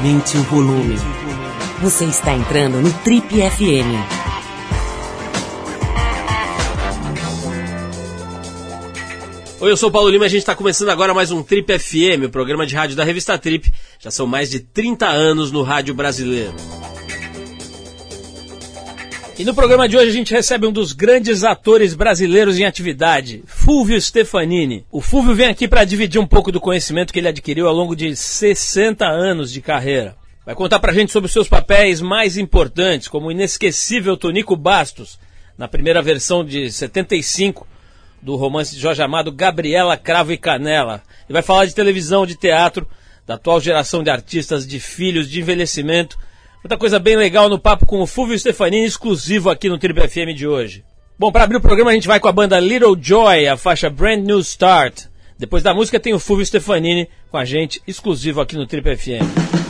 Aumente o volume. Você está entrando no Trip FM. Oi, eu sou o Paulo Lima e a gente está começando agora mais um Trip FM, o programa de rádio da revista Trip. Já são mais de 30 anos no rádio brasileiro. E no programa de hoje a gente recebe um dos grandes atores brasileiros em atividade, Fulvio Stefanini. O Fulvio vem aqui para dividir um pouco do conhecimento que ele adquiriu ao longo de 60 anos de carreira. Vai contar pra gente sobre os seus papéis mais importantes, como o inesquecível Tonico Bastos, na primeira versão de 75 do romance de Jorge Amado Gabriela Cravo e Canela. E vai falar de televisão, de teatro, da atual geração de artistas, de filhos, de envelhecimento Muita coisa bem legal no papo com o Fulvio Stefanini, exclusivo aqui no Triple FM de hoje. Bom, para abrir o programa a gente vai com a banda Little Joy, a faixa Brand New Start. Depois da música tem o Fulvio Stefanini com a gente, exclusivo aqui no Triple FM.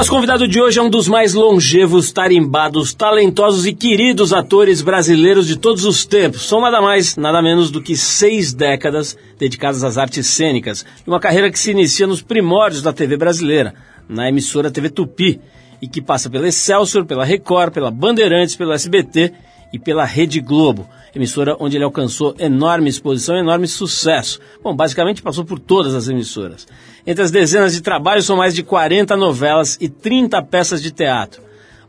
Nosso convidado de hoje é um dos mais longevos, tarimbados, talentosos e queridos atores brasileiros de todos os tempos. São nada mais, nada menos do que seis décadas dedicadas às artes cênicas. Uma carreira que se inicia nos primórdios da TV brasileira, na emissora TV Tupi, e que passa pela Excelsior, pela Record, pela Bandeirantes, pelo SBT e pela Rede Globo, emissora onde ele alcançou enorme exposição e enorme sucesso. Bom, basicamente passou por todas as emissoras. Entre as dezenas de trabalhos são mais de 40 novelas e 30 peças de teatro.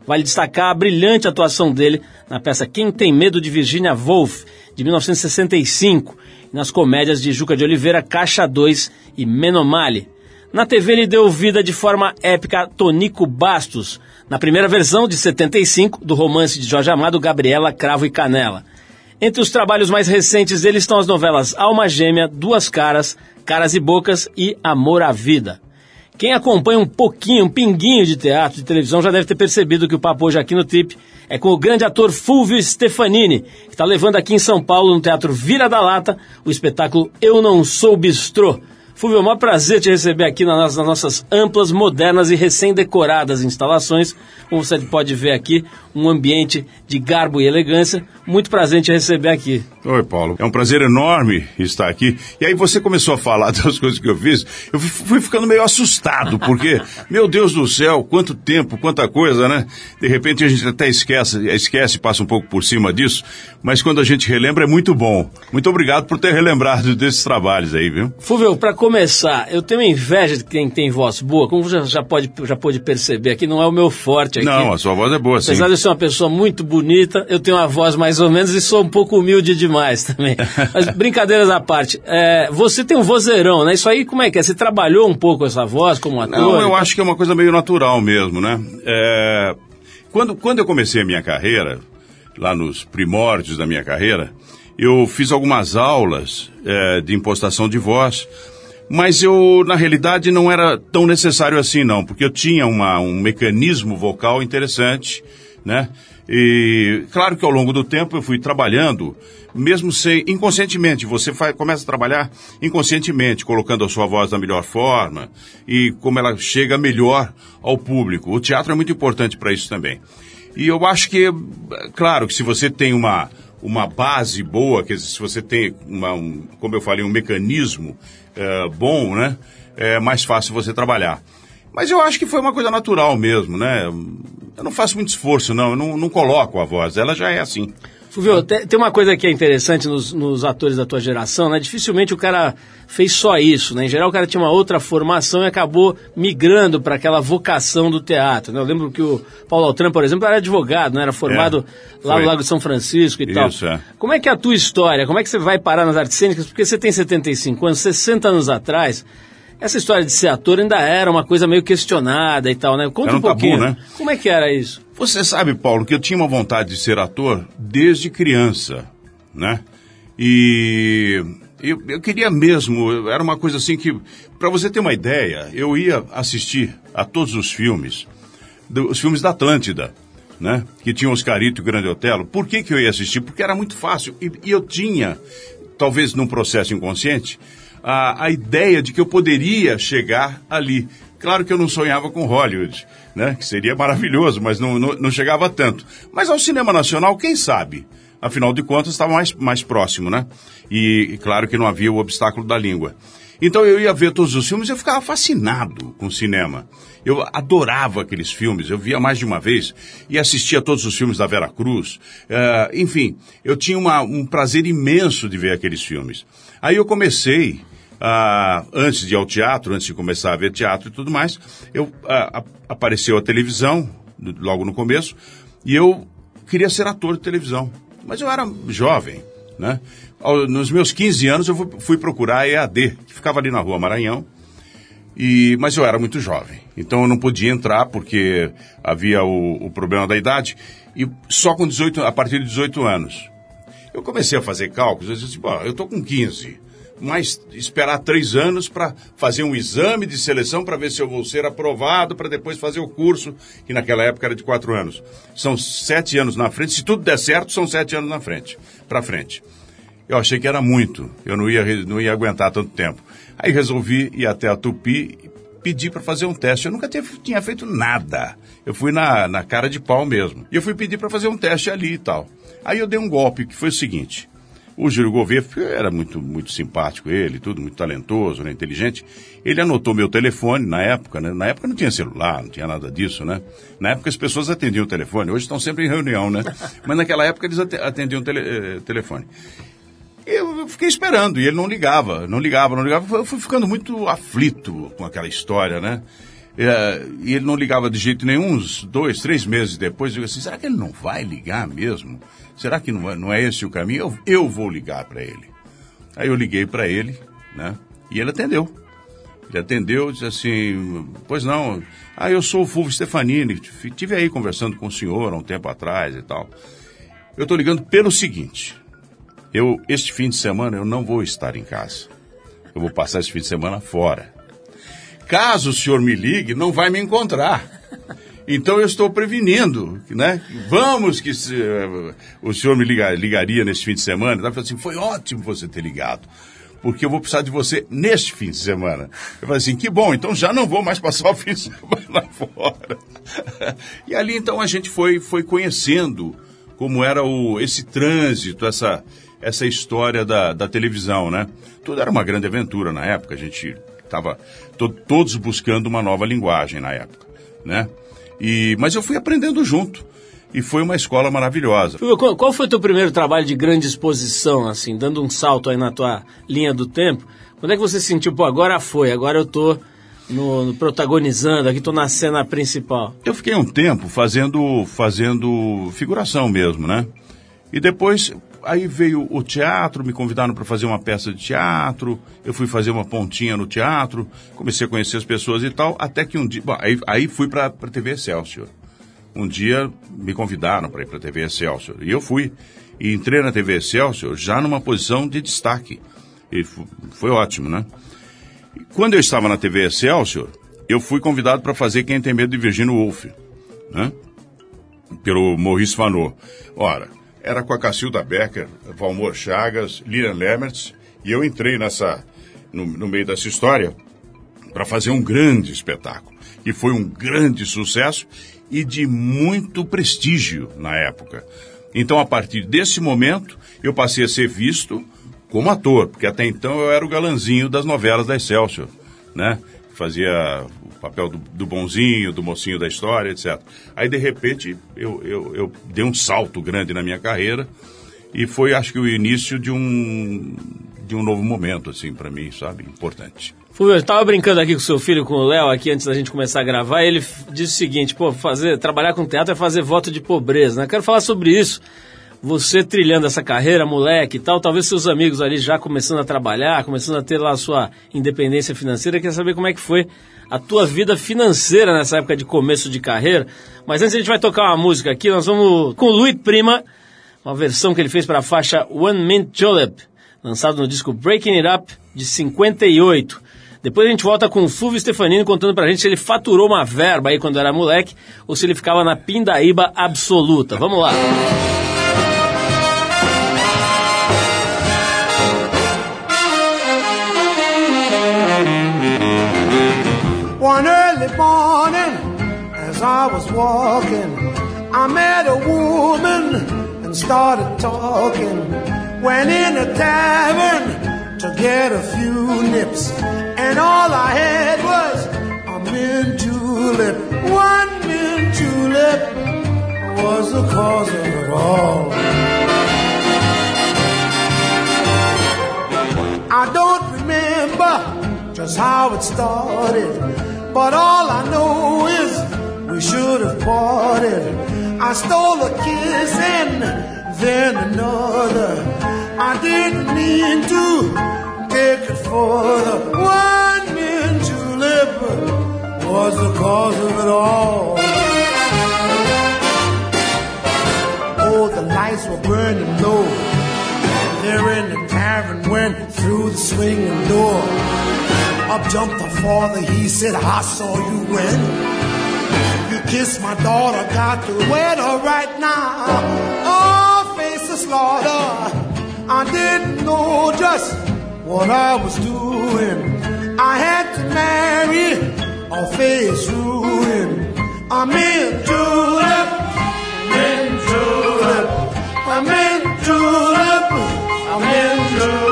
Vale destacar a brilhante atuação dele na peça Quem Tem Medo de Virginia Woolf, de 1965, e nas comédias de Juca de Oliveira, Caixa 2 e Menomale. Na TV ele deu vida de forma épica a Tonico Bastos, na primeira versão de 75 do romance de Jorge Amado Gabriela Cravo e Canela. Entre os trabalhos mais recentes dele estão as novelas Alma Gêmea, Duas Caras, Caras e Bocas e Amor à Vida. Quem acompanha um pouquinho, um pinguinho de teatro, de televisão, já deve ter percebido que o papo hoje aqui no Trip é com o grande ator Fulvio Stefanini, que está levando aqui em São Paulo, no Teatro Vira da Lata, o espetáculo Eu Não Sou Bistrô. Fulvio, é um prazer te receber aqui nas, nossas amplas, modernas e recém-decoradas instalações. Como você pode ver aqui, um ambiente de garbo e elegância. Muito prazer em te receber aqui. Oi, Paulo. É um prazer enorme estar aqui. E aí você começou a falar das coisas que eu fiz. Eu fui ficando meio assustado, porque, meu Deus do céu, quanto tempo, quanta coisa, né? De repente a gente até esquece, esquece, passa um pouco por cima disso. Mas quando a gente relembra é muito bom. Muito obrigado por ter relembrado desses trabalhos aí, viu? Fulvio, para começar, eu tenho inveja de quem tem voz boa. Como você já pode, já pode perceber aqui, não é o meu forte aqui. Não, a sua voz é boa, Apesar sim. Apesar de eu ser uma pessoa muito bonita, eu tenho uma voz mais ou menos e sou um pouco humilde demais também. Mas brincadeiras à parte, é, você tem um vozeirão, né? Isso aí como é que é? Você trabalhou um pouco essa voz como ator? Não, eu acho que é uma coisa meio natural mesmo, né? É, quando, quando eu comecei a minha carreira, lá nos primórdios da minha carreira, eu fiz algumas aulas é, de impostação de voz, mas eu, na realidade, não era tão necessário assim, não, porque eu tinha uma, um mecanismo vocal interessante, né? E claro que ao longo do tempo eu fui trabalhando, mesmo sem inconscientemente, você faz, começa a trabalhar inconscientemente, colocando a sua voz da melhor forma e como ela chega melhor ao público. O teatro é muito importante para isso também. E eu acho que, claro, que se você tem uma, uma base boa, que se você tem, uma, um, como eu falei, um mecanismo é, bom, né? É mais fácil você trabalhar. Mas eu acho que foi uma coisa natural mesmo, né? Eu não faço muito esforço, não. Eu não, não coloco a voz. Ela já é assim. Fulvio, tem uma coisa que é interessante nos, nos, atores da tua geração, né? Dificilmente o cara fez só isso, né? Em geral o cara tinha uma outra formação e acabou migrando para aquela vocação do teatro, né? Eu lembro que o Paulo Altran, por exemplo, era advogado, né? Era formado é, lá no Lago de São Francisco e isso, tal. É. Como é que é a tua história? Como é que você vai parar nas artes cênicas? Porque você tem 75 anos, 60 anos atrás essa história de ser ator ainda era uma coisa meio questionada e tal, né? Conta um, um pouquinho. Tabu, né? Como é que era isso? Você sabe, Paulo, que eu tinha uma vontade de ser ator desde criança, né? E eu, eu queria mesmo, era uma coisa assim que, para você ter uma ideia, eu ia assistir a todos os filmes, os filmes da Atlântida, né? Que tinham Oscarito e o Grande Otelo. Por que, que eu ia assistir? Porque era muito fácil. E, e eu tinha, talvez num processo inconsciente, a, a ideia de que eu poderia chegar ali. Claro que eu não sonhava com Hollywood, né? Que seria maravilhoso, mas não, não, não chegava tanto. Mas ao cinema nacional, quem sabe? Afinal de contas, estava mais, mais próximo, né? E, e claro que não havia o obstáculo da língua. Então eu ia ver todos os filmes e eu ficava fascinado com o cinema. Eu adorava aqueles filmes, eu via mais de uma vez e assistia todos os filmes da Vera Cruz. Uh, enfim, eu tinha uma, um prazer imenso de ver aqueles filmes. Aí eu comecei ah, antes de ir ao teatro, antes de começar a ver teatro e tudo mais, eu ah, apareceu a televisão, logo no começo, e eu queria ser ator de televisão. Mas eu era jovem, né? Nos meus 15 anos eu fui procurar a EAD, que ficava ali na rua Maranhão, e, mas eu era muito jovem, então eu não podia entrar porque havia o, o problema da idade, e só com 18, a partir de 18 anos. Eu comecei a fazer cálculos, eu disse, bom, eu estou com 15, mas esperar três anos para fazer um exame de seleção para ver se eu vou ser aprovado, para depois fazer o curso, que naquela época era de quatro anos. São sete anos na frente, se tudo der certo, são sete anos na frente, para frente. Eu achei que era muito, eu não ia, não ia aguentar tanto tempo. Aí resolvi ir até a Tupi e pedir para fazer um teste. Eu nunca tinha feito nada. Eu fui na, na cara de pau mesmo. E eu fui pedir para fazer um teste ali e tal. Aí eu dei um golpe, que foi o seguinte. O Júlio Gouveia era muito, muito simpático, ele, tudo, muito talentoso, né, inteligente. Ele anotou meu telefone na época, né? Na época não tinha celular, não tinha nada disso, né? Na época as pessoas atendiam o telefone, hoje estão sempre em reunião, né? Mas naquela época eles atendiam o tele, eh, telefone. Eu fiquei esperando e ele não ligava, não ligava, não ligava. Eu fui ficando muito aflito com aquela história, né? É, e ele não ligava de jeito nenhum, uns dois, três meses depois, eu digo assim, será que ele não vai ligar mesmo? Será que não é, não é esse o caminho? Eu, eu vou ligar para ele. Aí eu liguei para ele, né? E ele atendeu. Ele atendeu, disse assim, pois não, ah, eu sou o Fulvio Stefanini, tive aí conversando com o senhor há um tempo atrás e tal. Eu estou ligando pelo seguinte, eu este fim de semana eu não vou estar em casa. Eu vou passar esse fim de semana fora. Caso o senhor me ligue, não vai me encontrar. Então eu estou prevenindo, né? Vamos que se, uh, o senhor me liga, ligaria neste fim de semana. Ele falou assim, foi ótimo você ter ligado porque eu vou precisar de você neste fim de semana. Eu falei assim, que bom, então já não vou mais passar o fim de semana fora. E ali então a gente foi, foi conhecendo como era o, esse trânsito, essa, essa história da, da televisão, né? Tudo era uma grande aventura na época, a gente estava to, todos buscando uma nova linguagem na época, né? E, mas eu fui aprendendo junto e foi uma escola maravilhosa. Qual foi o teu primeiro trabalho de grande exposição, assim, dando um salto aí na tua linha do tempo? Quando é que você sentiu, pô, agora foi, agora eu tô no, no protagonizando, aqui tô na cena principal? Eu fiquei um tempo fazendo, fazendo figuração mesmo, né? E depois, aí veio o teatro, me convidaram para fazer uma peça de teatro, eu fui fazer uma pontinha no teatro, comecei a conhecer as pessoas e tal, até que um dia, bom, aí, aí fui para a TV Excelsior um dia me convidaram para ir para a TV Excelsior. E eu fui. E entrei na TV Excelsior já numa posição de destaque. E foi ótimo, né? E quando eu estava na TV Excelsior, eu fui convidado para fazer Quem Tem Medo de Virginia Woolf, né? Pelo Maurice Fanot. Ora, era com a Cacilda Becker, Valmor Chagas, Lilian Lemertz, e eu entrei nessa, no, no meio dessa história para fazer um grande espetáculo. E foi um grande sucesso e de muito prestígio na época. Então, a partir desse momento, eu passei a ser visto como ator, porque até então eu era o galanzinho das novelas da Excelsior, né? Fazia papel do, do bonzinho, do mocinho da história, etc. Aí, de repente, eu, eu, eu dei um salto grande na minha carreira e foi, acho que, o início de um, de um novo momento, assim, para mim, sabe? Importante. Fulvio, eu estava brincando aqui com seu filho, com o Léo, aqui antes da gente começar a gravar, ele disse o seguinte, pô, fazer, trabalhar com teatro é fazer voto de pobreza, né? Quero falar sobre isso. Você trilhando essa carreira, moleque e tal, talvez seus amigos ali já começando a trabalhar, começando a ter lá a sua independência financeira, quer saber como é que foi a tua vida financeira nessa época de começo de carreira. Mas antes a gente vai tocar uma música aqui, nós vamos com o Louis Prima, uma versão que ele fez para a faixa One Mint Julep, lançado no disco Breaking It Up, de 58. Depois a gente volta com o Fulvio Stefanini contando pra gente se ele faturou uma verba aí quando era moleque ou se ele ficava na pindaíba absoluta. Vamos lá. One early morning, as I was walking, I met a woman and started talking. Went in a tavern to get a few nips, and all I had was a mint julep. One mint julep was the cause of it all. Just how it started, but all I know is we should have parted. I stole a kiss and then another. I didn't mean to take it further. One mint julep was the cause of it all. Oh, the lights were burning low. There in the tavern went through the swinging door. Up jumped the father, he said, I saw you when you kissed my daughter, got to wed her right now. Oh, face the slaughter. I didn't know just what I was doing. I had to marry or face ruin. I'm in julep, I'm in julep, I'm in julep, I'm in julep.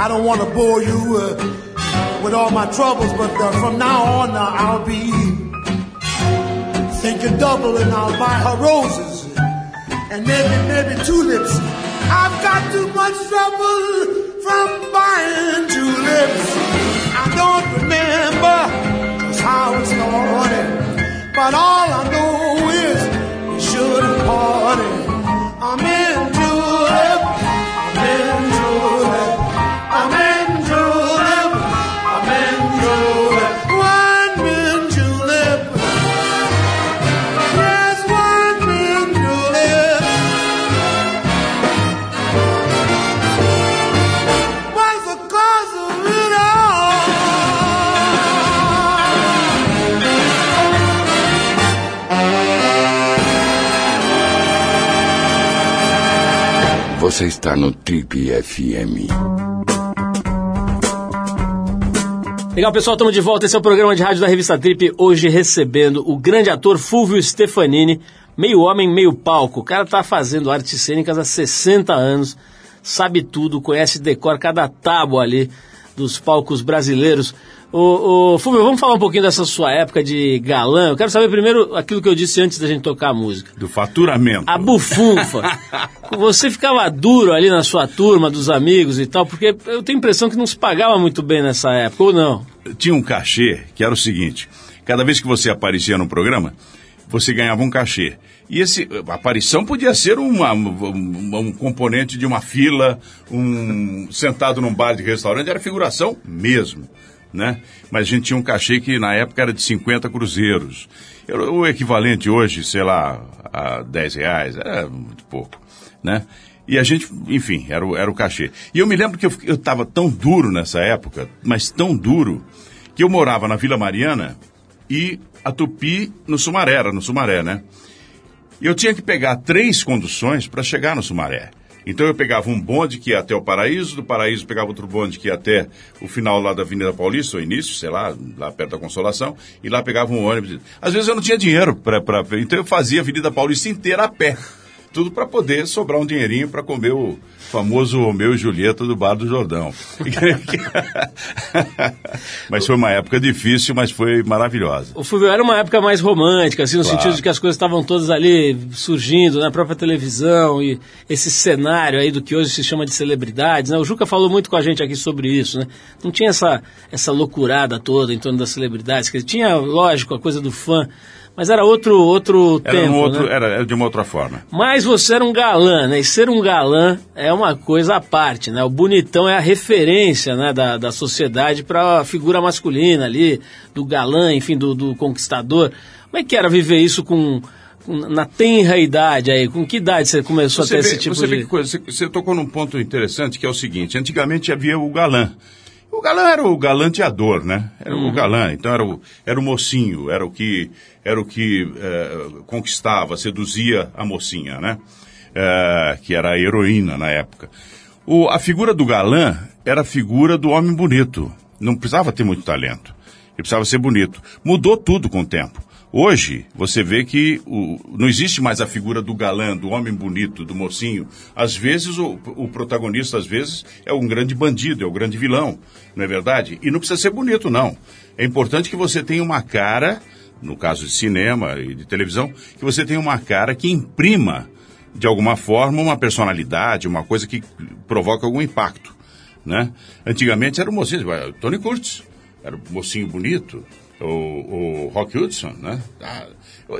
I don't want to bore you uh, with all my troubles, but uh, from now on uh, I'll be thinking double and I'll buy her roses and maybe, maybe tulips. I've got too much trouble from buying tulips. I don't remember just how it started, but all I know is we should have parted. Você está no Trip FM. Legal, pessoal, estamos de volta. Esse é o programa de rádio da revista Trip. Hoje recebendo o grande ator Fulvio Stefanini, meio homem, meio palco. O cara tá fazendo artes cênicas há 60 anos, sabe tudo, conhece decor cada tábua ali dos palcos brasileiros. Ô, ô, Fulvio, vamos falar um pouquinho dessa sua época de galã. Eu quero saber primeiro aquilo que eu disse antes da gente tocar a música. Do faturamento. A bufunfa. Você ficava duro ali na sua turma, dos amigos e tal, porque eu tenho a impressão que não se pagava muito bem nessa época, ou não? Tinha um cachê que era o seguinte: cada vez que você aparecia no programa, você ganhava um cachê. E esse a aparição podia ser uma, um, um, componente de uma fila, um sentado num bar de restaurante, era figuração mesmo né? Mas a gente tinha um cachê que na época era de 50 cruzeiros. O equivalente hoje, sei lá, a 10 reais, era muito pouco, né? E a gente, enfim, era o, era o cachê. E eu me lembro que eu estava tão duro nessa época, mas tão duro, que eu morava na Vila Mariana e a Tupi no Sumaré, era no Sumaré, né? E eu tinha que pegar três conduções para chegar no Sumaré. Então eu pegava um bonde que ia até o Paraíso, do Paraíso pegava outro bonde que ia até o final lá da Avenida Paulista, o início, sei lá, lá perto da Consolação, e lá pegava um ônibus. Às vezes eu não tinha dinheiro para. Então eu fazia a Avenida Paulista inteira a pé. Tudo para poder sobrar um dinheirinho para comer o famoso Romeu e Julieta do Bar do Jordão. mas foi uma época difícil, mas foi maravilhosa. O Fulvio era uma época mais romântica, assim, no claro. sentido de que as coisas estavam todas ali surgindo na própria televisão e esse cenário aí do que hoje se chama de celebridades, né? O Juca falou muito com a gente aqui sobre isso, né? Não tinha essa, essa loucurada toda em torno das celebridades, tinha, lógico, a coisa do fã, mas era outro, outro era tempo, um outro, né? era, era, de uma outra forma. Mas você era um galã, né? E ser um galã é uma coisa à parte, né? O bonitão é a referência né, da, da sociedade para a figura masculina ali, do galã, enfim, do, do conquistador. Como é que era viver isso com, na tenra idade aí? Com que idade você começou você a ter vê, esse tipo você de... Vê que coisa, você, você tocou num ponto interessante que é o seguinte, antigamente havia o galã. O galã era o galanteador, né? Era uhum. o galã, então era o, era o mocinho, era o que, era o que é, conquistava, seduzia a mocinha, né? É, que era a heroína na época. O, a figura do galã era a figura do homem bonito. Não precisava ter muito talento. Ele precisava ser bonito. Mudou tudo com o tempo. Hoje, você vê que o, não existe mais a figura do galã, do homem bonito, do mocinho. Às vezes, o, o, protagonista, às vezes, é um grande bandido, é o grande vilão, não é verdade? E não precisa ser bonito, não. É importante que você tenha uma cara, no caso de cinema e de televisão, que você tenha uma cara que imprima, de alguma forma, uma personalidade, uma coisa que provoca algum impacto, né? Antigamente era o mocinho, Tony Curtis, era o mocinho bonito, o, o Rock Hudson, né? Ah,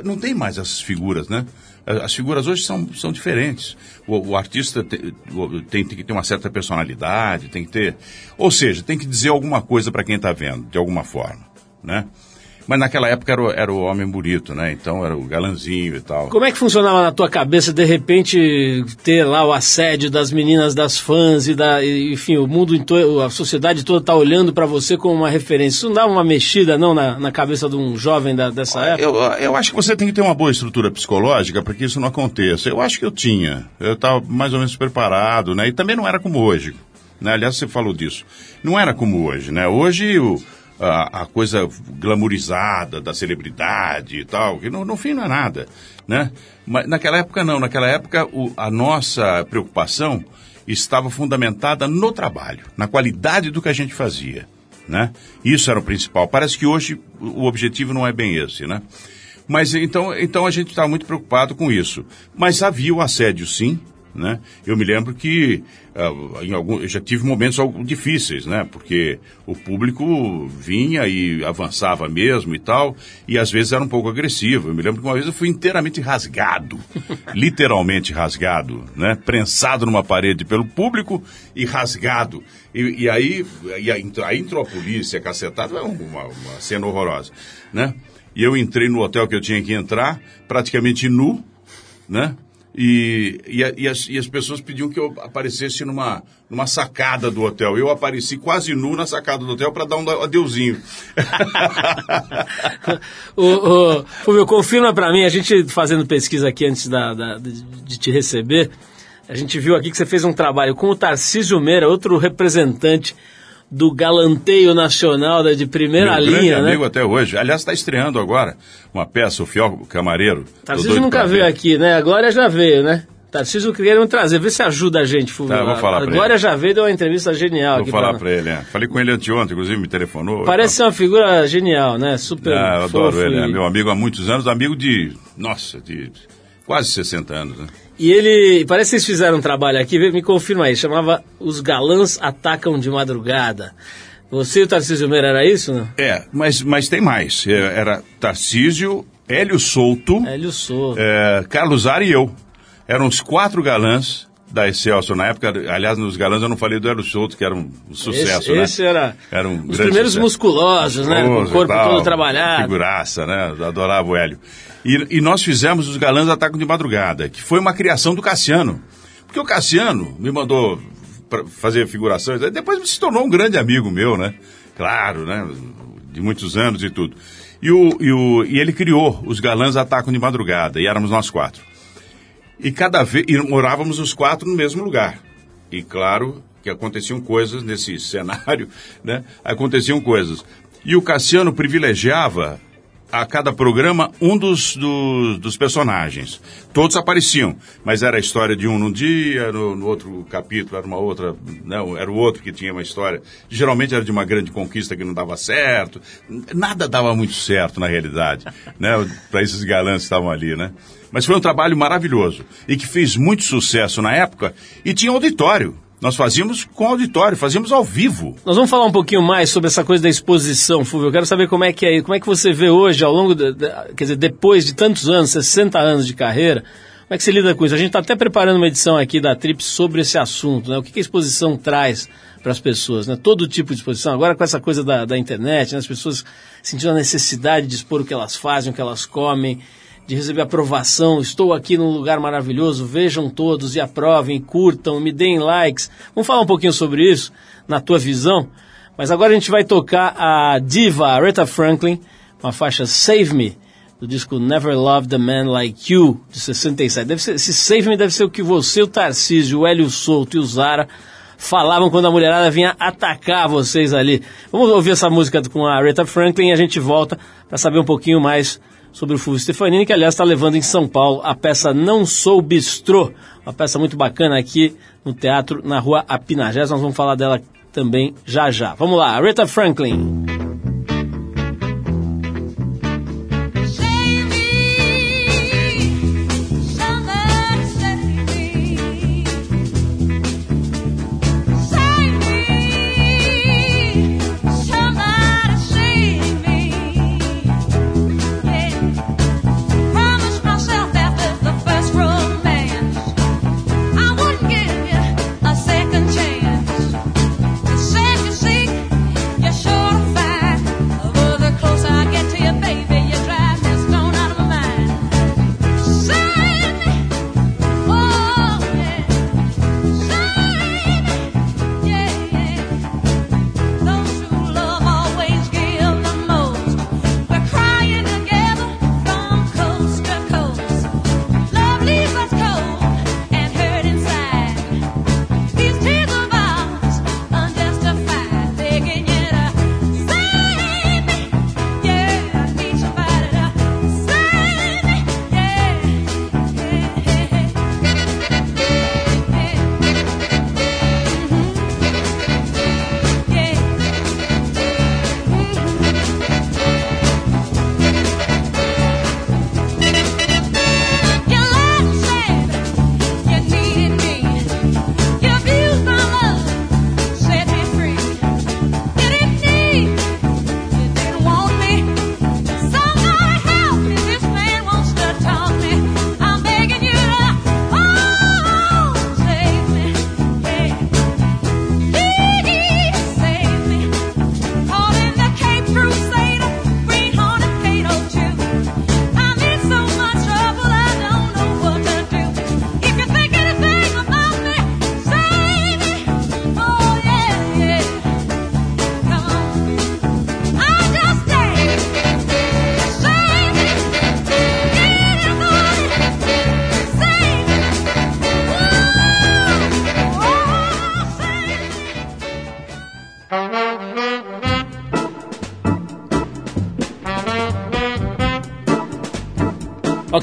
não tem mais essas figuras, né? As figuras hoje são, são diferentes. O, o artista tem, tem, que ter uma certa personalidade, tem que ter. Ou seja, tem que dizer alguma coisa para quem está vendo, de alguma forma, né? Mas naquela época era o, era o homem bonito, né? Então era o galanzinho e tal. Como é que funcionava na tua cabeça, de repente, ter lá o assédio das meninas, das fãs e da. Enfim, o mundo, a sociedade toda tá olhando para você como uma referência. Isso não dá uma mexida, não, na, na cabeça de um jovem da, dessa época? Eu, eu acho que você tem que ter uma boa estrutura psicológica para que isso não aconteça. Eu acho que eu tinha. Eu estava mais ou menos preparado, né? E também não era como hoje. Né? Aliás, você falou disso. Não era como hoje, né? Hoje o a, a, coisa glamourizada da celebridade e tal, que no, no, fim não é nada, né? Mas naquela época não, naquela época o, a nossa preocupação estava fundamentada no trabalho, na qualidade do que a gente fazia, né? Isso era o principal. Parece que hoje o objetivo não é bem esse, né? Mas então, então a gente estava muito preocupado com isso. Mas havia o assédio, sim, né? Eu me lembro que uh, em algum, eu já tive momentos difíceis, né? Porque o público vinha e avançava mesmo e tal, e às vezes era um pouco agressivo. Eu me lembro que uma vez eu fui inteiramente rasgado, literalmente rasgado, né? Prensado numa parede pelo público e rasgado. E, e aí, e aí, aí, entrou a polícia, cacetado, é uma, uma cena horrorosa, né? E eu entrei no hotel que eu tinha que entrar, praticamente nu, né? E, e, e, as, e, as, pessoas pediam que eu aparecesse numa, numa sacada do hotel. Eu apareci quase nu na sacada do hotel para dar um adeuzinho. o, o, confirma para mim, a gente fazendo pesquisa aqui antes da, da, de te receber, A gente viu aqui que você fez um trabalho com o Tarcísio Meira, outro representante do galanteio nacional da de primeira Meu linha, grande né? amigo até hoje. Aliás, está estreando agora uma peça, o Fiel Camareiro. Tarcísio nunca veio ver. aqui, né? A Glória já veio, né? Tarcísio queria trazer, vê se ajuda a gente, Fulvio. Tá, vou falar a pra Glória ele. já veio, deu uma entrevista genial Vou falar pra ele, é. Falei com ele anteontem, inclusive me telefonou. Parece ser uma figura genial, né? Super Ah, eu adoro ele, é meu amigo há muitos anos, amigo de, nossa, de quase 60 anos, né? E ele, parece que vocês fizeram um trabalho aqui, me confirma aí, chamava Os Galãs Atacam de Madrugada. Você e o Tarcísio Meira era isso, não? É, mas, mas tem mais. É, Era Tarcísio, Hélio Souto, Hélio Souto. é, Carlos Ar e eu. Eram os quatro galãs da Excelsior na época. Aliás, nos galãs eu não falei do Hélio Souto, que era um sucesso, esse, né? esse era, Era um os primeiros sucesso. musculosos, né? Com o corpo tal, todo trabalhado. Figuraça, né? Eu Adorava o Hélio. E, e nós fizemos os Galãs Atacam de Madrugada, que foi uma criação do Cassiano. Porque o Cassiano me mandou fazer figurações, depois se tornou um grande amigo meu, né? Claro, né? De muitos anos e tudo. E, o, e, o, e ele criou os Galãs Atacam de Madrugada, e éramos nós quatro. E cada vez. E morávamos os quatro no mesmo lugar. E claro que aconteciam coisas nesse cenário, né? Aconteciam coisas. E o Cassiano privilegiava a cada programa um dos, dos, dos personagens. Todos apareciam, mas era a história de um num dia, no, no outro capítulo era uma outra, não, era o outro que tinha uma história. Geralmente era de uma grande conquista que não dava certo. Nada dava muito certo na realidade, né? Para esses galãs que estavam ali, né? Mas foi um trabalho maravilhoso e que fez muito sucesso na época e tinha auditório. Nós fazíamos com auditório, fazíamos ao vivo. Nós vamos falar um pouquinho mais sobre essa coisa da exposição, Fulvio. Eu quero saber como é que é, como é que você vê hoje, ao longo, de, de- quer dizer, depois de tantos anos, 60 anos de carreira, como é que você lida com isso? A gente está até preparando uma edição aqui da Trips sobre esse assunto, né? O que, que a exposição traz para as pessoas, né? Todo tipo de exposição. Agora com essa coisa da, da internet, né? as pessoas sentindo a necessidade de expor o que elas fazem, o que elas comem, de receber aprovação. Estou aqui num lugar maravilhoso, vejam todos e aprovem, curtam, me deem likes. Vamos falar um pouquinho sobre isso, na tua visão. Mas agora a gente vai tocar a diva Aretha Franklin, com a faixa Save Me, do disco Never Loved a Man Like You, de 67. Deve ser, esse Save Me deve ser o que você, o Tarcísio, o Hélio Souto e o Zara falavam quando a mulherada vinha atacar vocês ali. Vamos ouvir essa música com a Aretha Franklin e a gente volta para saber um pouquinho mais sobre o Fulvio Stefanini, que aliás está levando em São Paulo a peça Não Sou Bistrô, uma peça muito bacana aqui no teatro, na rua Apinagés. Nós vamos falar dela também já já. Vamos lá, Aretha Franklin.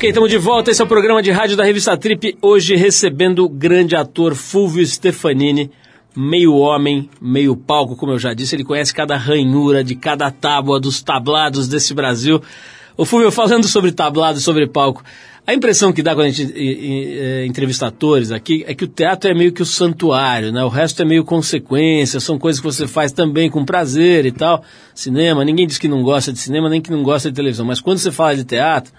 Estamos de volta. Esse é o programa de rádio da revista Trip. Hoje recebendo o grande ator Fulvio Stefanini, meio homem, meio palco, como eu já disse. Ele conhece cada ranhura de cada tábua dos tablados desse Brasil. O Fulvio, falando sobre tablado, sobre palco, a impressão que dá quando a gente é, entrevista atores aqui é que o teatro é meio que o santuário, né? O resto é meio consequência, são coisas que você faz também com prazer e tal. Cinema, ninguém diz que não gosta de cinema, nem que não gosta de televisão. Mas quando você fala de teatro,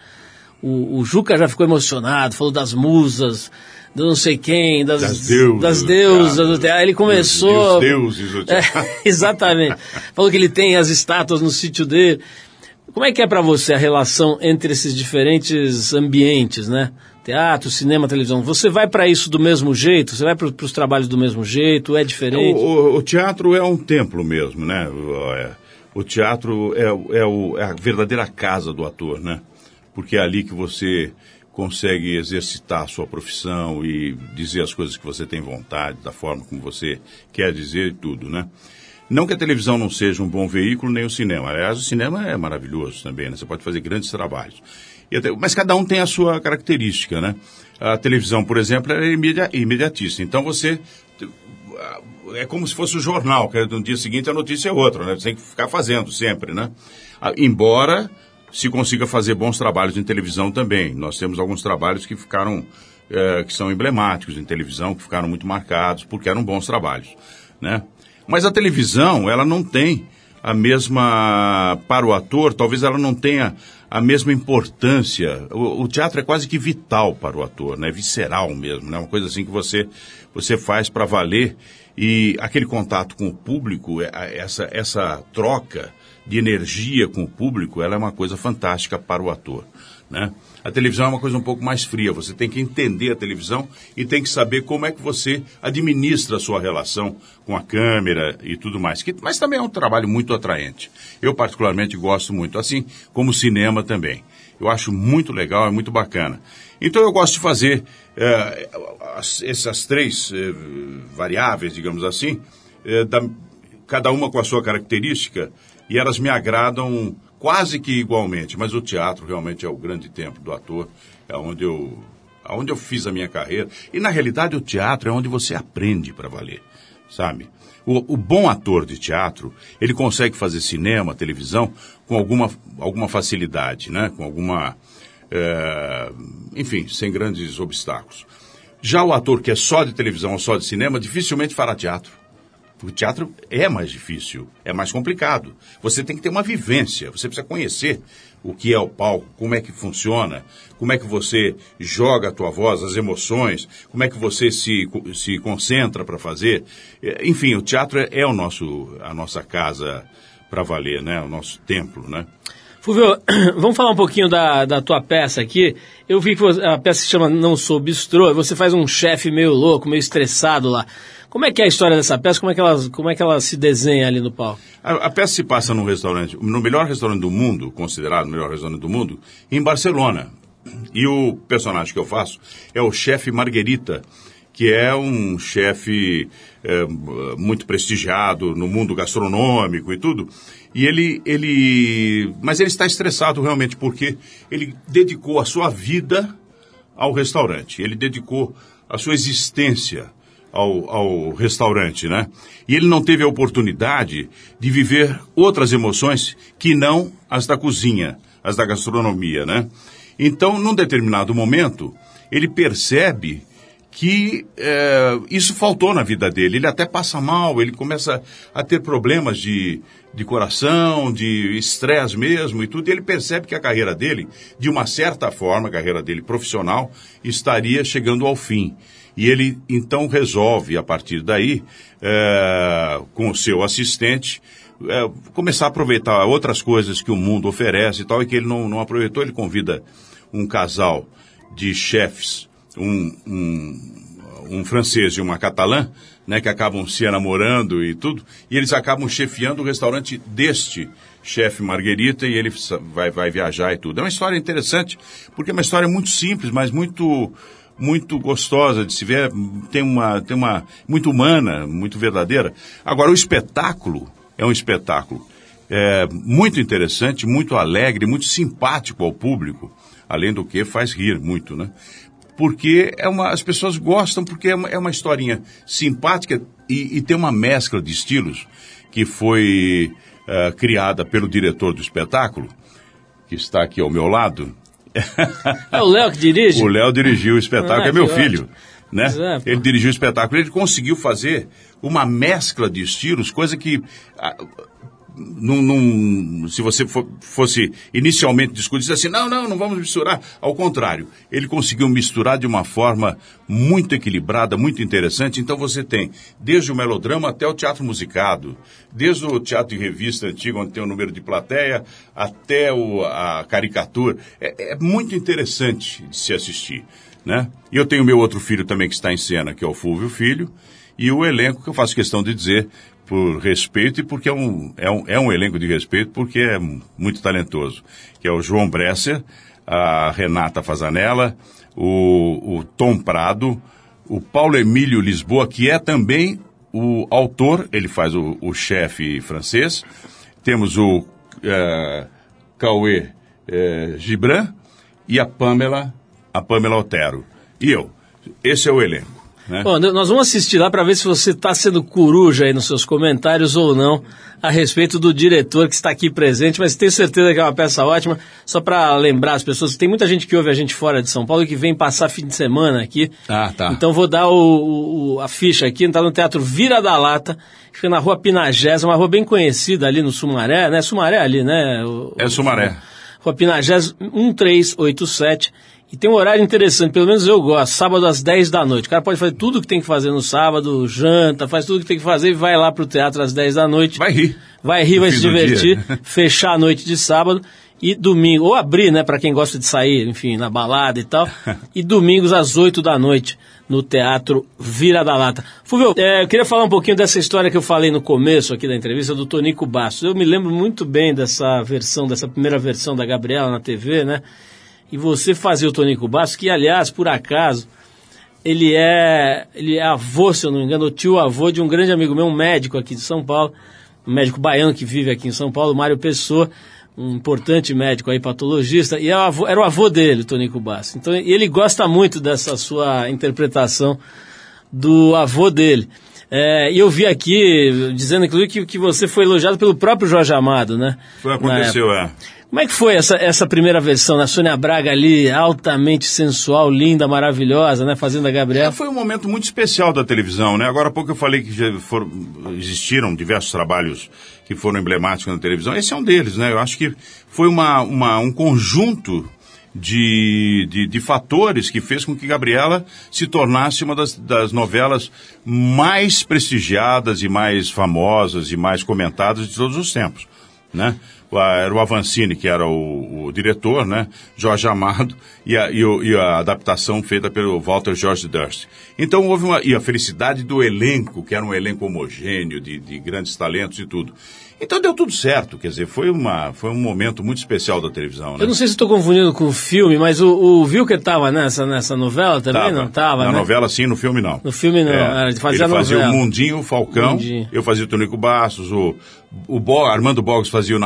o, o Juca já ficou emocionado, falou das musas, do não sei quem, das, Das deusas das deusas do teatro. Ele começou. Os deuses do teatro. É, exatamente. Falou que ele tem as estátuas no sítio dele. Como é que é pra você a relação entre esses diferentes ambientes, né? Teatro, cinema, televisão. Você vai pra isso do mesmo jeito? Você vai para os trabalhos do mesmo jeito? É diferente? O, o- o teatro é um templo mesmo, né? O, é- o teatro é, é é a verdadeira casa do ator, né? Porque é ali que você consegue exercitar a sua profissão e dizer as coisas que você tem vontade, da forma como você quer dizer e tudo, né? Não que a televisão não seja um bom veículo, nem o cinema. Aliás, o cinema é maravilhoso também, né? Você pode fazer grandes trabalhos. Até- mas cada um tem a sua característica, né? A televisão, por exemplo, é imedia- imediatista. Então você é como se fosse o jornal, que no dia seguinte a notícia é outra, né? Você tem que ficar fazendo sempre, né? Ah, Embora se consiga fazer bons trabalhos em televisão também. Nós temos alguns trabalhos que ficaram, eh, que são emblemáticos em televisão, que ficaram muito marcados, porque eram bons trabalhos, né? Mas a televisão, ela não tem a mesma, para o ator, talvez ela não tenha a mesma importância. O, o teatro é quase que vital para o ator, né? Visceral mesmo, né? Uma coisa assim que você, você faz para valer e aquele contato com o público, é- a- essa, essa troca de energia com o público, ela é uma coisa fantástica para o ator, né? A televisão é uma coisa um pouco mais fria, você tem que entender a televisão e tem que saber como é que você administra a sua relação com a câmera e tudo mais. Que, mas também é um trabalho muito atraente. Eu particularmente gosto muito, assim como o cinema também. Eu acho muito legal, é muito bacana. Então eu gosto de fazer eh, as- essas três eh, variáveis, digamos assim, eh, da- cada uma com a sua característica, e elas me agradam quase que igualmente. Mas o teatro realmente é o grande tempo do ator, é onde eu, onde eu fiz a minha carreira. E na realidade o teatro é onde você aprende para valer, sabe? O, o bom ator de teatro, ele consegue fazer cinema, televisão, com alguma, alguma facilidade, né? Com alguma. eh, enfim, sem grandes obstáculos. Já o ator que é só de televisão ou só de cinema, dificilmente fará teatro. O teatro é mais difícil, é mais complicado. Você tem que ter uma vivência, você precisa conhecer o que é o palco, como é que funciona, como é que você joga a tua voz, as emoções, como é que você se, se concentra para fazer. É, Enfim, o teatro é, é o nosso, a nossa casa para valer, né? O nosso templo, né? Fulvio, vamos falar um pouquinho da, da tua peça aqui. Eu vi que a peça se chama Não Sou Bistrô, você faz um chefe meio louco, meio estressado lá. Como é que é a história dessa peça? Como é que ela, como é que ela se desenha ali no palco? A, a peça se passa num restaurante, no melhor restaurante do mundo, considerado o melhor restaurante do mundo, em Barcelona. E o personagem que eu faço é o chefe Marguerita, que é um chefe é, muito prestigiado no mundo gastronômico e tudo. E ele, ele, mas ele está estressado realmente porque ele dedicou a sua vida ao restaurante. Ele dedicou a sua existência ao, ao restaurante, né? E ele não teve a oportunidade de viver outras emoções que não as da cozinha, as da gastronomia, né? Então, num determinado momento, ele percebe que eh, isso faltou na vida dele. Ele até passa mal, ele começa a ter problemas de, de coração, de estresse mesmo e tudo. E ele percebe que a carreira dele, de uma certa forma, a carreira dele profissional, estaria chegando ao fim. E ele então resolve, a partir daí, eh, com o seu assistente, eh, começar a aproveitar outras coisas que o mundo oferece e tal, e que ele não, não aproveitou. Ele convida um casal de chefes, um, um, um francês e uma catalã, né, que acabam se namorando e tudo, e eles acabam chefiando o restaurante deste chefe Marguerita e ele vai, vai viajar e tudo. É uma história interessante, porque é uma história muito simples, mas muito muito gostosa de se ver, tem uma, tem uma muito humana, muito verdadeira. Agora, o espetáculo é um espetáculo é, muito interessante, muito alegre, muito simpático ao público. Além do que, faz rir muito, né? Porque é uma, as pessoas gostam, porque é uma, é uma historinha simpática e, e tem uma mescla de estilos que foi eh, criada pelo diretor do espetáculo, que está aqui ao meu lado. É o Léo que dirige? O Léo dirigiu o espetáculo, Ah, é meu filho. Né? É, ele dirigiu o espetáculo, ele conseguiu fazer uma mescla de estilos, coisa que ah, não, não- se você fo- fosse inicialmente discutir assim, não, não, não vamos misturar. Ao contrário, ele conseguiu misturar de uma forma muito equilibrada, muito interessante. Então você tem desde o melodrama até o teatro musicado, desde o teatro de revista antigo, onde tem o número de plateia, até o- a caricatura. É, é muito interessante de se assistir. Né? E eu tenho meu outro filho também que está em cena, que é o Fulvio Filho, e o elenco que eu faço questão de dizer por respeito e porque é um, é um, é um elenco de respeito porque é muito talentoso, que é o João Bresser, a Renata Fazanella, o, o Tom Prado, o Paulo Emílio Lisboa, que é também o autor, ele faz o, o chefe francês, temos o eh, Cauê eh, Gibran e a Pamela, a Pamela Otero. E eu. Esse é o elenco. Né? Bom, nós vamos assistir lá para ver se você está sendo coruja aí nos seus comentários ou não a respeito do diretor que está aqui presente, mas tenho certeza que é uma peça ótima. Só para lembrar as pessoas, tem muita gente que ouve a gente fora de São Paulo e que vem passar fim de semana aqui. Ah, tá. Então vou dar o, o- a ficha aqui, está no Teatro Vira da Lata, que fica na rua Pinagés, uma rua bem conhecida ali no Sumaré, né? Sumaré ali, né? O- É Sumaré. Rua Pinagés 1387. E tem um horário interessante, pelo menos eu gosto, sábado às 10 da noite. O cara pode fazer tudo o que tem que fazer no sábado, janta, faz tudo o que tem que fazer e vai lá pro teatro às 10 da noite. Vai rir. Vai rir, vai se divertir, fechar a noite de sábado e domingo, ou abrir, né, para quem gosta de sair, enfim, na balada e tal, e domingos às 8 da noite no Teatro Vira da Lata. Fulvio, é, eu queria falar um pouquinho dessa história que eu falei no começo aqui da entrevista do Tonico Bastos. Eu me lembro muito bem dessa versão, dessa primeira versão da Gabriela na TV, né? E você fazia o Tonico Bastos, que aliás, por acaso, ele é, ele é avô, se eu não me engano, o tio avô de um grande amigo meu, um médico aqui de São Paulo, um médico baiano que vive aqui em São Paulo, Mário Pessoa, um importante médico aí, patologista, e é era o avô dele, o Tonico Bastos. Então, ele gosta muito dessa sua interpretação do avô dele. É, e eu vi aqui, dizendo inclusive que, que você foi elogiado pelo próprio Jorge Amado, né? Foi, aconteceu, é. Como é que foi essa, essa primeira versão, da Sônia Braga ali, altamente sensual, linda, maravilhosa, né? Fazendo a É, Gabriela. foi um momento muito especial da televisão, né? Agora há pouco eu falei que já foram, existiram diversos trabalhos que foram emblemáticos na televisão. Esse é um deles, né? Eu acho que foi uma, uma- um conjunto de, de, de fatores que fez com que Gabriela se tornasse uma das, das novelas mais prestigiadas e mais famosas e mais comentadas de todos os tempos, né? Era o Avancini, que era o, o diretor, né? Jorge Amado, e a, e, o- e a adaptação feita pelo Walter George Durst. Então houve uma. E a felicidade do elenco, que era um elenco homogêneo, de, de grandes talentos e tudo. Então deu tudo certo, quer dizer, foi, uma, foi um momento muito especial da televisão, né? Eu não sei se estou confundindo com o filme, mas o, o Wilker estava nessa, nessa novela também? Tava. Não estava, Na né? novela sim, no filme não. No filme não, era de fazer Ele fazia novela. o Mundinho, o Falcão, Mundinho. eu fazia o Tonico Bastos, o, o Bo, Armando Boggs fazia o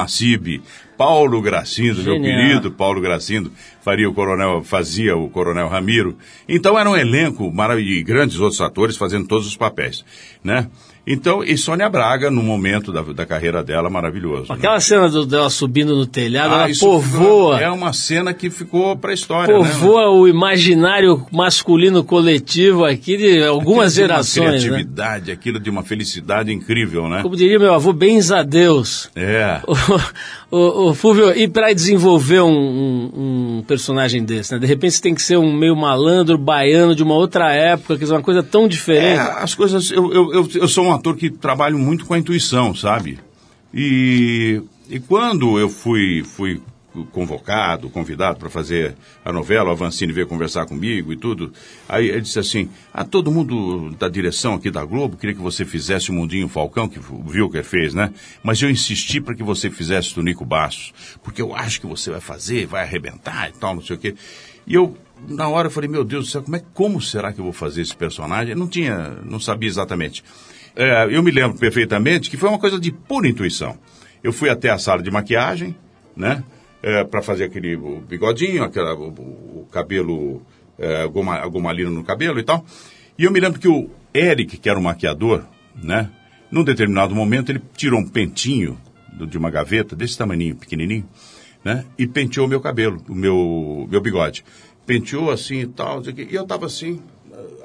Paulo Gracindo, meu Genial. querido Paulo Gracindo, faria o coronel, fazia o Coronel Ramiro. Então era um elenco maravilhoso, e grandes outros atores fazendo todos os papéis, né? Então, e Sônia Braga, no momento da, da carreira dela, maravilhoso. né? Aquela cena do- dela subindo no telhado, Ah, ela povoa, É uma cena que ficou pra história, né? povoa o imaginário masculino coletivo aqui de algumas Aquilo de uma gerações, né? criatividade, aquilo de uma felicidade incrível, né? Como diria meu avô, bens a Deus. É. O, o, o Fulvio, e para desenvolver um, um- um personagem desse, né? De repente você tem que ser um meio malandro, baiano de uma outra época, que é uma coisa tão É, diferente. as coisas. Eu, eu, eu, eu sou um ator que trabalho muito com a intuição, sabe? E, e quando eu fui, fui convocado, convidado para fazer a novela, o Avancini veio conversar comigo e tudo. Aí ele disse assim: Ah, todo mundo da direção aqui da Globo queria que você fizesse o Mundinho Falcão, que o Wilker fez, né? Mas eu insisti para que você fizesse o Nico Bastos, porque eu acho que você vai fazer, vai arrebentar e tal, não sei o quê. E eu, na hora, eu falei: Meu Deus do céu, como, é, como será que eu vou fazer esse personagem? Eu não tinha, não sabia exatamente. É, eu me lembro perfeitamente que foi uma coisa de pura intuição. Eu fui até a sala de maquiagem, né? para fazer aquele bigodinho, aquela, o, o cabelo, é, goma, gomalina no cabelo e tal. E eu me lembro que o Eric, que era o maquiador, né? Num determinado momento ele tirou um pentinho do- de uma gaveta, desse tamaninho, pequenininho, né? E penteou meu cabelo, o meu, meu bigode. Penteou assim e tal, e eu tava assim,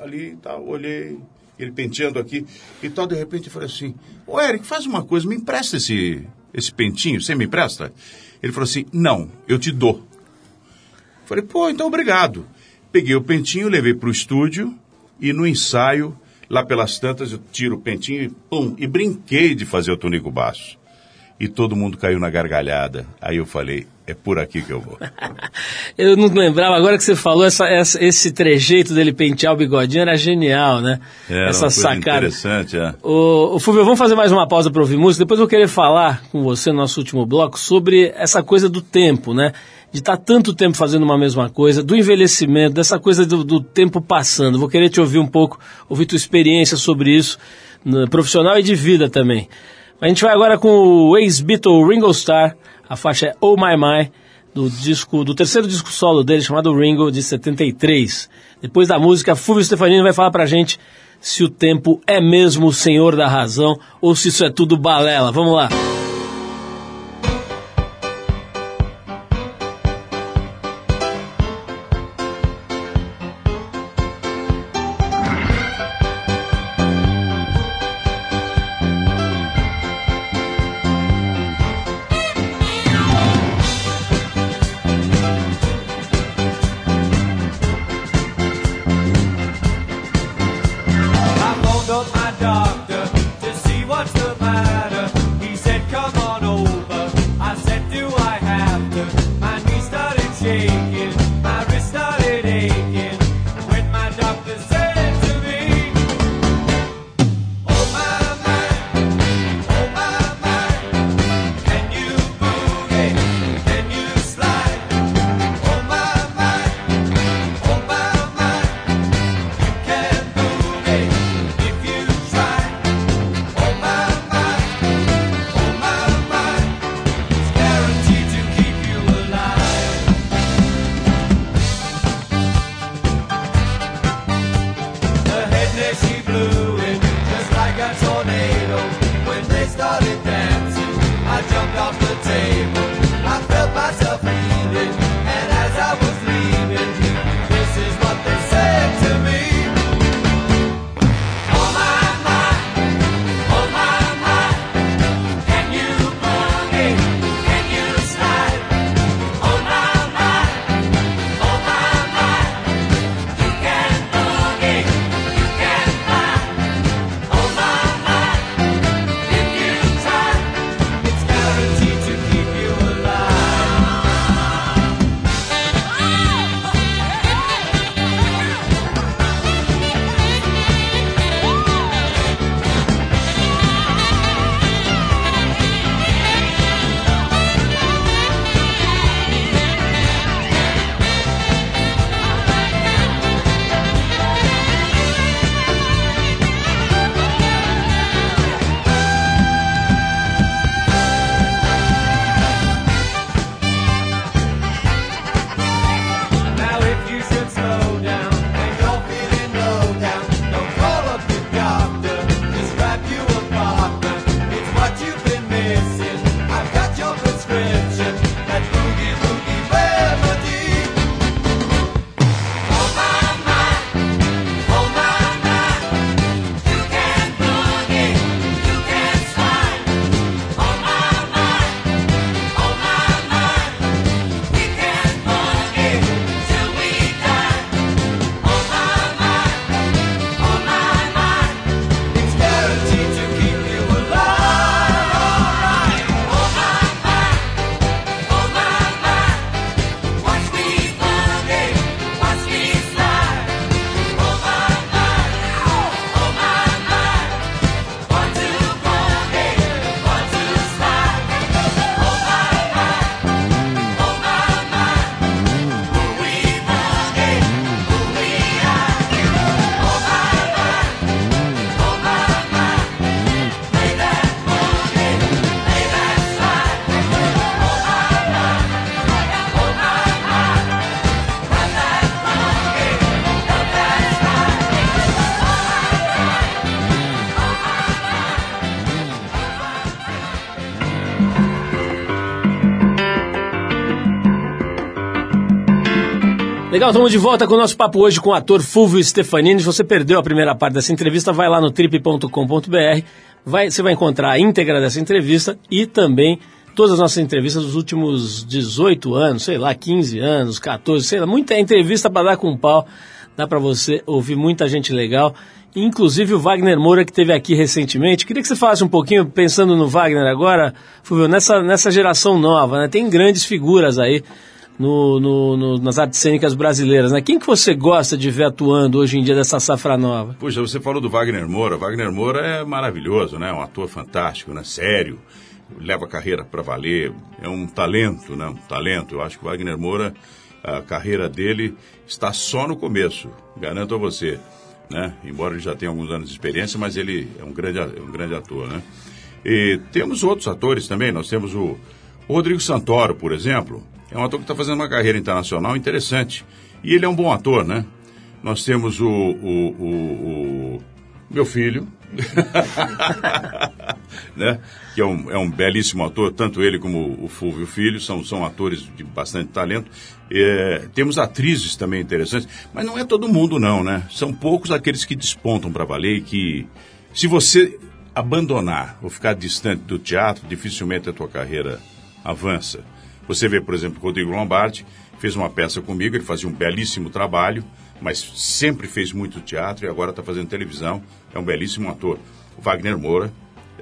ali e tal, olhei, ele penteando aqui e tal, de repente eu falei assim, ô Eric, faz uma coisa, me empresta esse, esse pentinho, você me empresta? Ele falou assim, não, eu te dou. Falei, pô, então obrigado. Peguei o pentinho, levei para o estúdio e no ensaio, lá pelas tantas, eu tiro o pentinho e pum, e brinquei de fazer o Tonico Baixo. E todo mundo caiu na gargalhada. Aí eu falei, é por aqui que eu vou. Eu não lembrava, agora que você falou, essa, essa- esse trejeito dele pentear o bigodinho era genial, né? Era essa sacada. interessante, é. Ô, ô, Fulvio, vamos fazer mais uma pausa para ouvir música. Depois eu vou querer falar com você no nosso último bloco sobre essa coisa do tempo, né? De estar tanto tempo fazendo uma mesma coisa, do envelhecimento, dessa coisa do, do tempo passando. Vou querer te ouvir um pouco, ouvir tua experiência sobre isso, no- profissional e de vida também. A gente vai agora com o ex-Beatle Ringo Starr, a faixa é Oh My My, do disco, do terceiro disco solo dele, chamado Ringo, de 73. Depois da música, Fulvio Stefanini vai falar pra gente se o tempo é mesmo o senhor da razão ou se isso é tudo balela. Vamos lá. I Legal, estamos de volta com o nosso papo hoje com o ator Fulvio Stefanini. Se você perdeu a primeira parte dessa entrevista, vai lá no trip.com.br. Vai, você vai encontrar a íntegra dessa entrevista e também todas as nossas entrevistas dos últimos 18 anos, sei lá, 15 anos, 14, sei lá, muita entrevista para dar com pau. Dá para você ouvir muita gente legal, inclusive o Wagner Moura que teve aqui recentemente. Queria que você falasse um pouquinho, pensando no Wagner agora, Fulvio, nessa, nessa geração nova, né? Tem grandes figuras aí no, no- no- nas artes cênicas brasileiras, né? Quem que você gosta de ver atuando hoje em dia dessa safra nova? Puxa, você falou do Wagner Moura. Wagner Moura é maravilhoso, né? Um ator fantástico, né? Sério. Leva a carreira para valer. É um talento, né? Um talento. Eu acho que o Wagner Moura, a carreira dele está só no começo. Garanto a você, né? Embora ele já tenha alguns anos de experiência, mas ele é um grande, é um grande ator, né? E temos outros atores também. Nós temos o Rodrigo Santoro, por exemplo. É um ator que está fazendo uma carreira internacional interessante. E ele é um bom ator, né? Nós temos o, o, o- o meu filho, né? que é um, é um belíssimo ator, tanto ele como o Fulvio Filho, são, são atores de bastante talento. É, temos atrizes também interessantes, mas não é todo mundo não, né? São poucos aqueles que despontam para valer e que, se você abandonar ou ficar distante do teatro, dificilmente a tua carreira avança. Você vê, por exemplo, Rodrigo Lombardi fez uma peça comigo, ele fazia um belíssimo trabalho, mas sempre fez muito teatro e agora está fazendo televisão, é um belíssimo ator. O Wagner Moura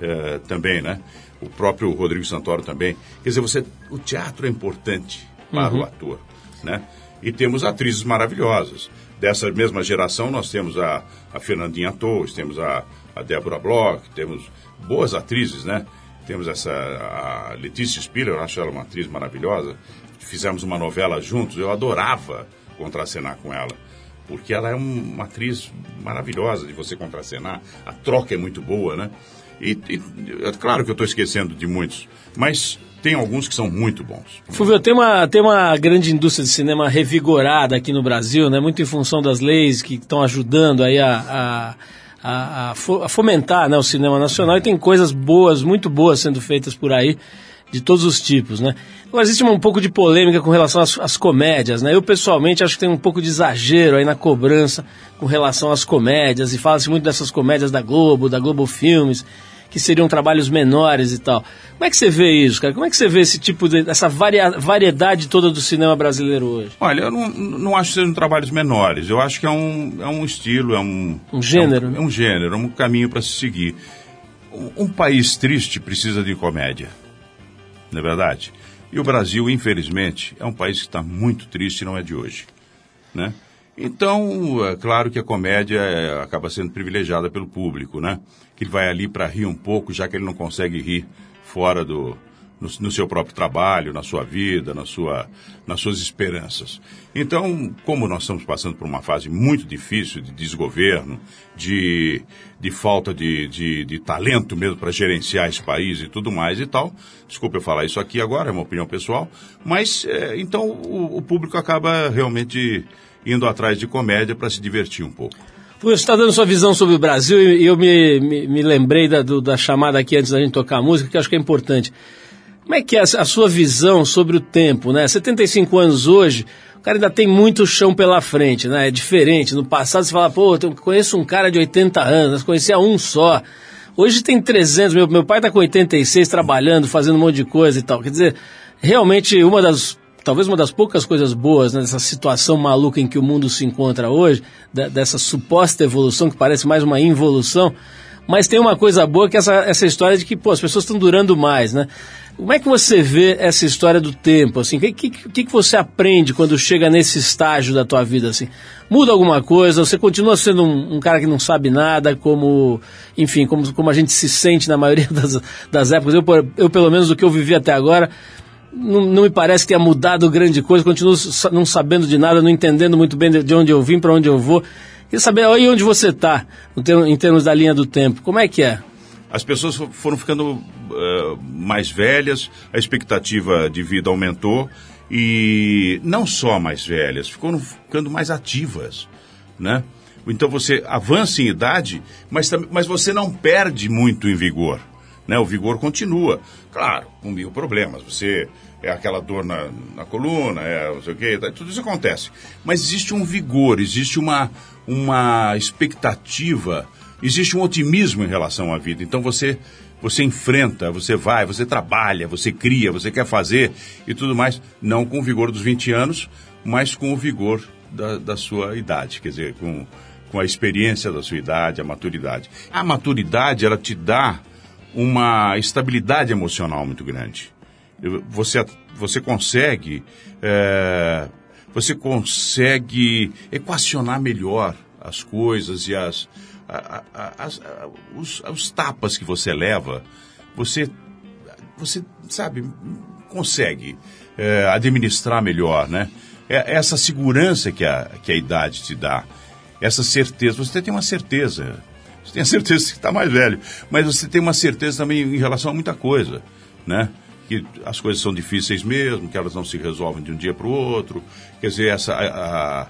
eh, também, né? O próprio Rodrigo Santoro também. Quer dizer, você, o teatro é importante para o ator, né? E temos atrizes maravilhosas. Dessa mesma geração, nós temos a, a Fernandinha Torres, temos a, a Débora Bloch, temos boas atrizes, né? Temos essa a Letícia Spiller, eu acho ela uma atriz maravilhosa. Fizemos uma novela juntos, eu adorava contracenar com ela, porque ela é um- uma atriz maravilhosa de você contracenar, a troca é muito boa, né? E, e é claro que eu estou esquecendo de muitos, mas tem alguns que são muito bons. Fulvio, tem uma, tem uma grande indústria de cinema revigorada aqui no Brasil, né? Muito em função das leis que estão ajudando aí a, a, a, a fo- a fomentar né, o cinema nacional e tem coisas boas, muito boas sendo feitas por aí, de todos os tipos, né? Agora, existe um pouco de polêmica com relação às, às comédias, né? Eu, pessoalmente, acho que tem um pouco de exagero aí na cobrança com relação às comédias e fala-se muito dessas comédias da Globo, da Globo Filmes, que seriam trabalhos menores e tal. Como é que você vê isso, cara? Como é que você vê esse tipo de, essa varia- variedade toda do cinema brasileiro hoje? Olha, eu não, não acho que sejam trabalhos menores. Eu acho que é um, é um estilo, é um... Um gênero, É um, né? é um gênero, é um caminho para se seguir. Um, um país triste precisa de comédia, não é verdade? E o Brasil, infelizmente, é um país que está muito triste e não é de hoje, né? Então, é claro que a comédia é, acaba sendo privilegiada pelo público, né? Que ele vai ali para rir um pouco, já que ele não consegue rir fora do no, no seu próprio trabalho, na sua vida, na sua, nas suas esperanças. Então, como nós estamos passando por uma fase muito difícil de desgoverno, de, de falta de, de, de talento mesmo para gerenciar esse país e tudo mais e tal, desculpa eu falar isso aqui agora, é uma opinião pessoal, mas é, então o, o público acaba realmente indo atrás de comédia para se divertir um pouco. Você está dando sua visão sobre o Brasil e eu me, me, me lembrei da, do- da chamada aqui antes da gente tocar a música, que acho que é importante. Como é que é a, sua visão sobre o tempo, né? 75 anos hoje, o cara ainda tem muito chão pela frente, né? É diferente. No passado você fala, pô, eu conheço um cara de 80 anos, conhecia um só. Hoje tem 300, meu, meu pai está com 86 trabalhando, fazendo um monte de coisa e tal. Quer dizer, realmente uma das talvez uma das poucas coisas boas né, dessa situação maluca em que o mundo se encontra hoje, da- dessa suposta evolução que parece mais uma involução, mas tem uma coisa boa que é essa, essa história de que pô, as pessoas estão durando mais, né? Como é que você vê essa história do tempo? Assim, o que, que, que você aprende quando chega nesse estágio da tua vida? Assim, muda alguma coisa? Você continua sendo um, um cara que não sabe nada, como, enfim, como, como a gente se sente na maioria das, das épocas? Eu, eu, pelo menos, do que eu vivi até agora, não, não me parece que tenha mudado grande coisa, continuo não sabendo de nada, não entendendo muito bem de, de onde eu vim, para onde eu vou. Queria saber aí onde você está, em termos da linha do tempo. Como é que é? As pessoas fo- foram ficando eh, mais velhas, a expectativa de vida aumentou e não só mais velhas, foram ficando mais ativas, né? Então você avança em idade, mas, mas você não perde muito em vigor, né? O vigor continua, claro, com mil problemas. Você é aquela dor na, na coluna, é não sei o quê, tá, tudo isso acontece. Mas existe um vigor, existe uma, uma expectativa, existe um otimismo em relação à vida. Então você você enfrenta, você vai, você trabalha, você cria, você quer fazer e tudo mais, não com o vigor dos 20 anos, mas com o vigor da, da sua idade, quer dizer, com, com a experiência da sua idade, a maturidade. A maturidade, ela te dá uma estabilidade emocional muito grande. Você, você consegue, é, você consegue equacionar melhor as coisas e as, os, os tapas que você leva. Você, você sabe, consegue é, administrar melhor, né? É essa segurança que a, que a idade te dá, essa certeza. Você tem uma certeza. Você tem a certeza que está mais velho, mas você tem uma certeza também em relação a muita coisa, né? Que as coisas são difíceis mesmo, que elas não se resolvem de um dia para o outro. Quer dizer, essa a,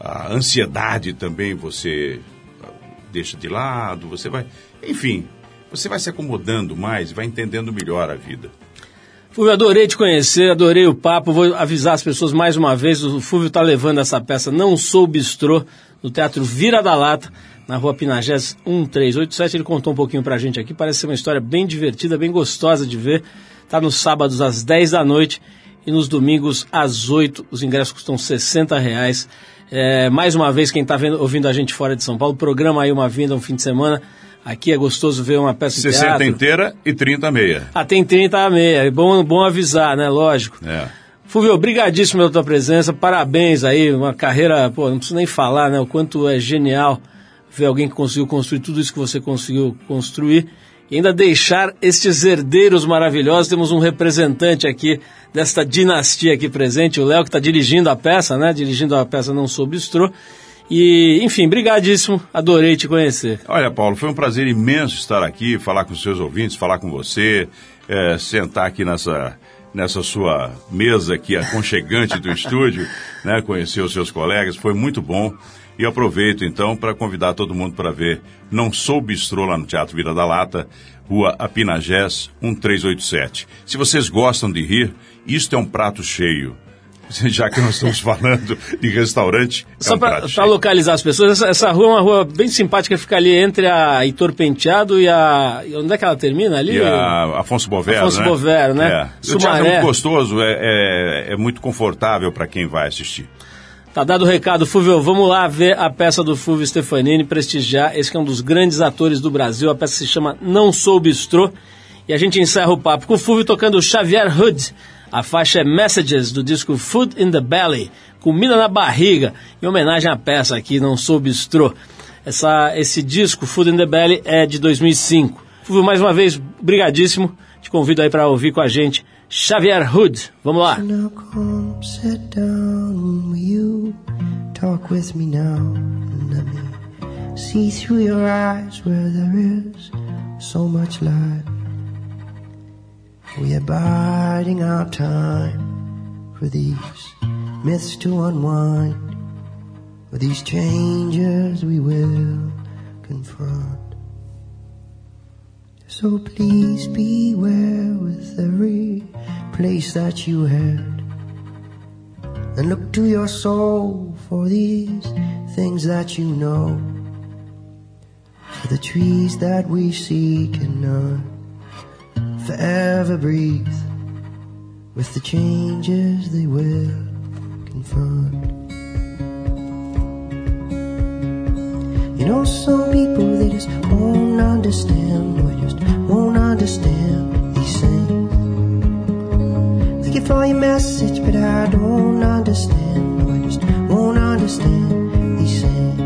a- ansiedade também você deixa de lado, você vai, enfim, você vai se acomodando mais, vai entendendo melhor a vida. Fúvio, adorei te conhecer, adorei o papo. Vou avisar as pessoas mais uma vez: o Fúvio está levando essa peça Não Sou Bistrô no Teatro Vira da Lata, na rua Pinagés 1387. Ele contou um pouquinho pra gente aqui. Parece ser uma história bem divertida, bem gostosa de ver. Tá nos sábados às 10 da noite e nos domingos às 8. Os ingressos custam 60 reais. É, mais uma vez, quem está ouvindo a gente fora de São Paulo, programa aí uma vinda um fim de semana. Aqui é gostoso ver uma peça de 60 teatro. inteira e 30 meia. Ah, tem 30 a meia. É bom, bom avisar, né? Lógico. É. Fúvio, obrigadíssimo pela tua presença. Parabéns aí. Uma carreira, pô, não preciso nem falar, né? O quanto é genial ver alguém que conseguiu construir tudo isso que você conseguiu construir. E ainda deixar estes herdeiros maravilhosos. Temos um representante aqui desta dinastia aqui presente, o Léo, que está dirigindo a peça, né? Dirigindo a peça Não Sou Bistrô. E, enfim, brigadíssimo. Adorei te conhecer. Olha, Paulo, foi um prazer imenso estar aqui, falar com os seus ouvintes, falar com você, é, sentar aqui nessa, nessa sua mesa aqui aconchegante do estúdio, né, conhecer os seus colegas, foi muito bom. E aproveito então para convidar todo mundo para ver Não Sou Bistrô lá no Teatro Vira da Lata, Rua Apinagés 1387. Se vocês gostam de rir, isto é um prato cheio. Já que nós estamos falando de restaurante, é Só um para localizar as pessoas, essa, essa rua é uma rua bem simpática, fica ali entre a Heitor Penteado e a. Onde é que ela termina ali? E a Afonso Bovero, Afonso né? Bovero, né? É. O teatro é muito gostoso, é, é, é muito confortável para quem vai assistir. Tá dado o recado, Fúvio. Vamos lá ver a peça do Fúvio Stefanini, prestigiar. Esse que é um dos grandes atores do Brasil. A peça se chama Não Sou Bistrô. E a gente encerra o papo com o Fúvio tocando Xavier Hood. A faixa é Messages do disco Food in the Belly, Comida na Barriga, em homenagem à peça aqui, Não Sou Bistrô. Essa, esse disco, Food in the Belly, é de 2005. Fúvio, mais uma vez, brigadíssimo. Te convido aí para ouvir com a gente Xavier Hood. Vamos lá. Now come sit down, will you talk with me now? Let me see through your eyes where there is so much light. We are biding our time for these myths to unwind. For these changes we will confront. So please beware with every place that you head. And look to your soul for these things that you know. For the trees that we see cannot forever breathe with the changes they will confront. You know, some people they just won't understand, or just won't understand these things. Thank you for your message, but I don't understand, or just won't understand these things.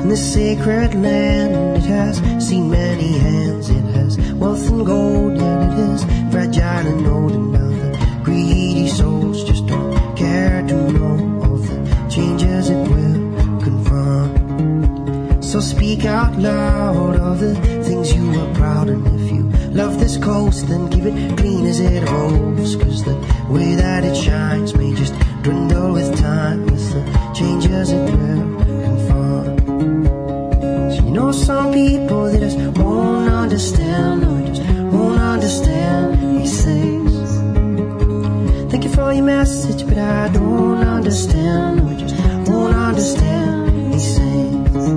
In this sacred land, it has seen many hands. It has wealth and gold, yet it is fragile and old enough. Greedy souls just don't care to know of the changes it will confront. So speak out loud of the things you are proud of. if you love this coast, then keep it clean as it holds. Cause the way that it shines may just dwindle with time with the changes it will confront. So you know some people they just won't understand or just won't understand, he says, Thank you for your message, but I don't understand. I just won't understand, he says,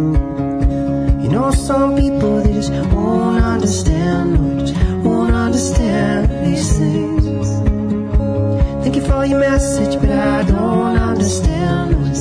You know, some people they just won't understand. I just won't understand, he sings. Thank you for your message, but I don't understand. I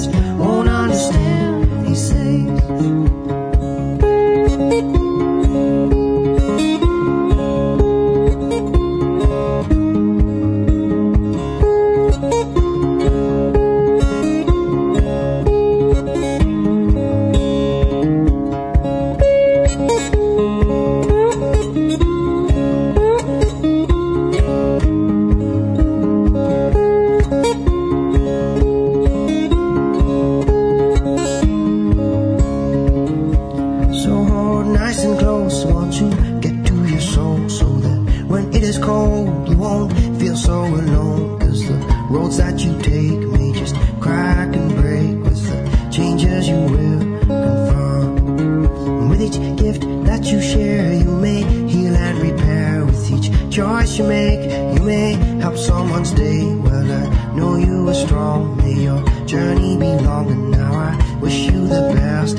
long, and now I wish you the best